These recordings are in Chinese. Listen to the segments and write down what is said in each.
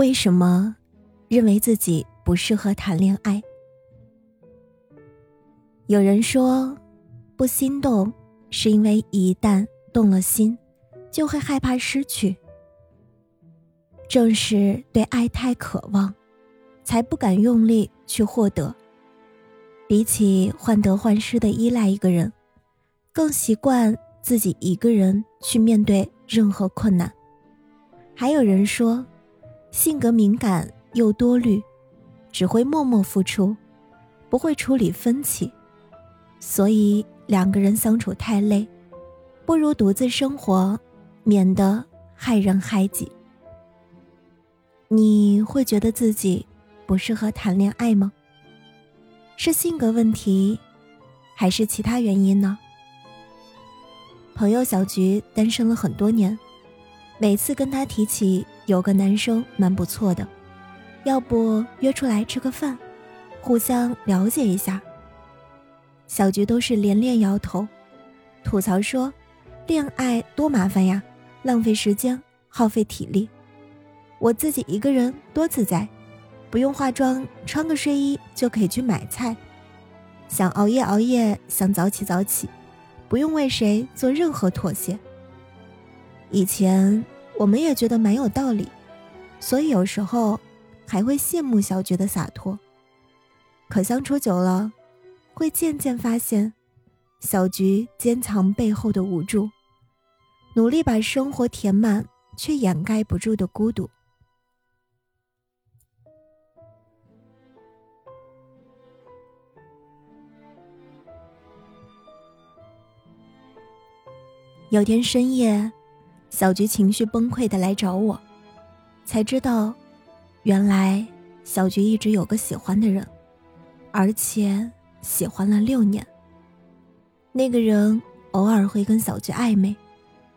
为什么认为自己不适合谈恋爱？有人说，不心动是因为一旦动了心，就会害怕失去。正是对爱太渴望，才不敢用力去获得。比起患得患失的依赖一个人，更习惯自己一个人去面对任何困难。还有人说。性格敏感又多虑，只会默默付出，不会处理分歧，所以两个人相处太累，不如独自生活，免得害人害己。你会觉得自己不适合谈恋爱吗？是性格问题，还是其他原因呢？朋友小菊单身了很多年，每次跟他提起。有个男生蛮不错的，要不约出来吃个饭，互相了解一下。小菊都是连连摇头，吐槽说：“恋爱多麻烦呀，浪费时间，耗费体力。我自己一个人多自在，不用化妆，穿个睡衣就可以去买菜。想熬夜熬夜，想早起早起，不用为谁做任何妥协。以前。”我们也觉得蛮有道理，所以有时候还会羡慕小菊的洒脱。可相处久了，会渐渐发现小菊坚强背后的无助，努力把生活填满却掩盖不住的孤独。有天深夜。小菊情绪崩溃的来找我，才知道，原来小菊一直有个喜欢的人，而且喜欢了六年。那个人偶尔会跟小菊暧昧，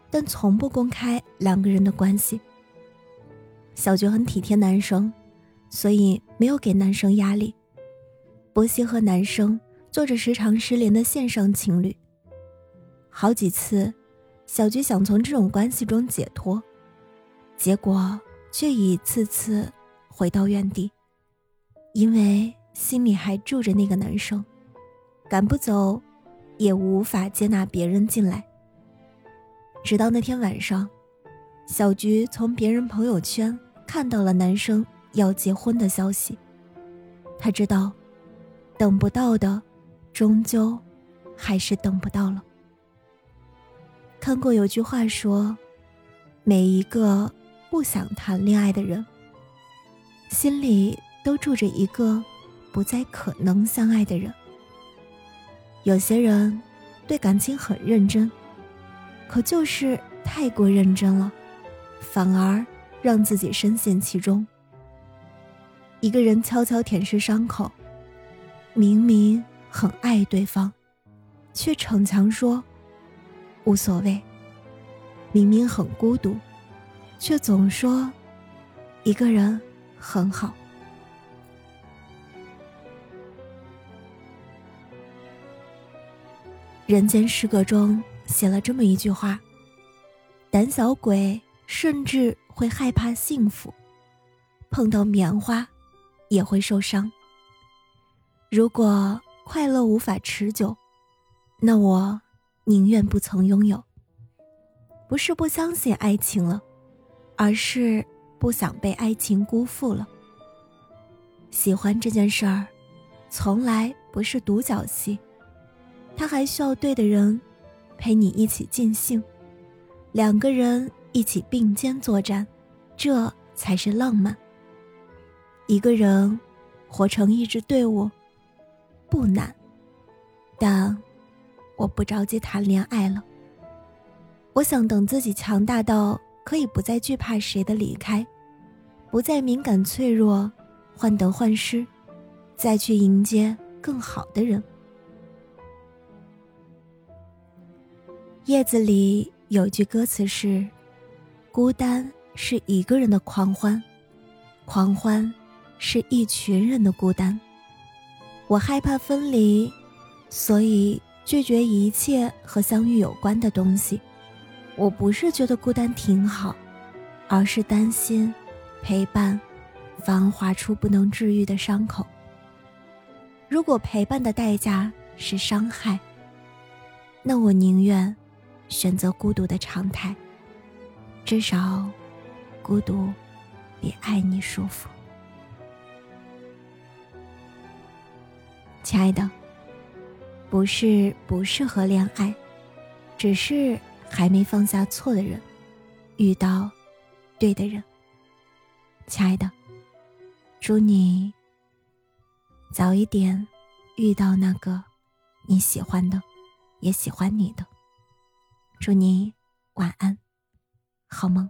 但从不公开两个人的关系。小菊很体贴男生，所以没有给男生压力，不惜和男生做着时常失联的线上情侣。好几次。小菊想从这种关系中解脱，结果却一次次回到原地，因为心里还住着那个男生，赶不走，也无法接纳别人进来。直到那天晚上，小菊从别人朋友圈看到了男生要结婚的消息，她知道，等不到的，终究还是等不到了。看过有句话说，每一个不想谈恋爱的人，心里都住着一个不再可能相爱的人。有些人对感情很认真，可就是太过认真了，反而让自己深陷其中。一个人悄悄舔舐伤口，明明很爱对方，却逞强说。无所谓。明明很孤独，却总说一个人很好。人间失格中写了这么一句话：胆小鬼甚至会害怕幸福，碰到棉花也会受伤。如果快乐无法持久，那我。宁愿不曾拥有，不是不相信爱情了，而是不想被爱情辜负了。喜欢这件事儿，从来不是独角戏，他还需要对的人陪你一起尽兴，两个人一起并肩作战，这才是浪漫。一个人活成一支队伍，不难。但我不着急谈恋爱了。我想等自己强大到可以不再惧怕谁的离开，不再敏感脆弱、患得患失，再去迎接更好的人。叶子里有句歌词是：“孤单是一个人的狂欢，狂欢是一群人的孤单。”我害怕分离，所以拒绝一切和相遇有关的东西。我不是觉得孤单挺好，而是担心陪伴繁华出不能治愈的伤口。如果陪伴的代价是伤害，那我宁愿选择孤独的常态。至少，孤独比爱你舒服。亲爱的，不是不适合恋爱，只是。还没放下错的人，遇到对的人。亲爱的，祝你早一点遇到那个你喜欢的，也喜欢你的。祝你晚安，好梦。